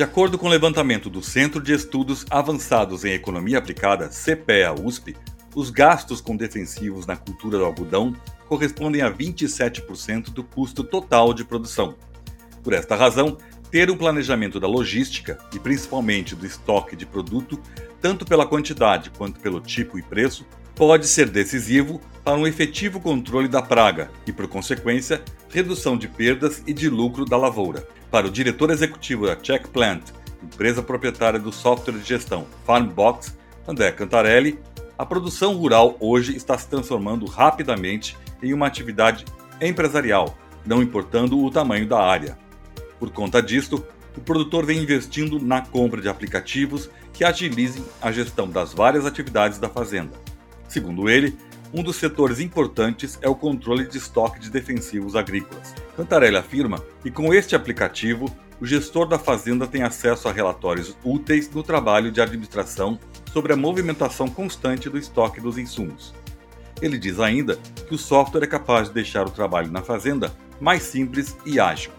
De acordo com o levantamento do Centro de Estudos Avançados em Economia Aplicada, CPEA-USP, os gastos com defensivos na cultura do algodão correspondem a 27% do custo total de produção. Por esta razão, ter um planejamento da logística e principalmente do estoque de produto, tanto pela quantidade quanto pelo tipo e preço, pode ser decisivo para um efetivo controle da praga e, por consequência, redução de perdas e de lucro da lavoura. Para o diretor executivo da Check Plant, empresa proprietária do software de gestão Farmbox, André Cantarelli, a produção rural hoje está se transformando rapidamente em uma atividade empresarial, não importando o tamanho da área. Por conta disto, o produtor vem investindo na compra de aplicativos que agilizem a gestão das várias atividades da fazenda. Segundo ele, um dos setores importantes é o controle de estoque de defensivos agrícolas. Cantarelli afirma que com este aplicativo, o gestor da fazenda tem acesso a relatórios úteis no trabalho de administração sobre a movimentação constante do estoque dos insumos. Ele diz ainda que o software é capaz de deixar o trabalho na fazenda mais simples e ágil.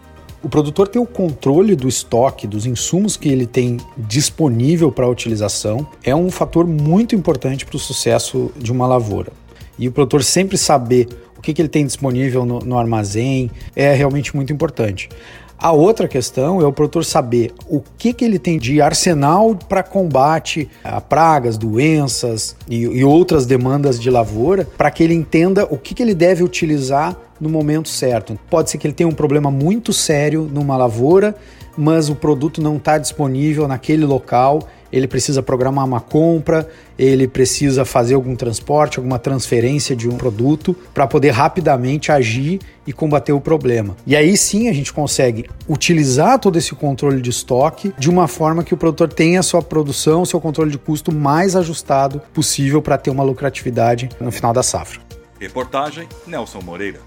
O produtor ter o controle do estoque, dos insumos que ele tem disponível para utilização, é um fator muito importante para o sucesso de uma lavoura e o produtor sempre saber o que, que ele tem disponível no, no armazém é realmente muito importante. A outra questão é o produtor saber o que, que ele tem de arsenal para combate a pragas, doenças e, e outras demandas de lavoura, para que ele entenda o que, que ele deve utilizar no momento certo. Pode ser que ele tenha um problema muito sério numa lavoura, mas o produto não está disponível naquele local ele precisa programar uma compra, ele precisa fazer algum transporte, alguma transferência de um produto para poder rapidamente agir e combater o problema. E aí sim a gente consegue utilizar todo esse controle de estoque de uma forma que o produtor tenha a sua produção, seu controle de custo mais ajustado possível para ter uma lucratividade no final da safra. Reportagem Nelson Moreira.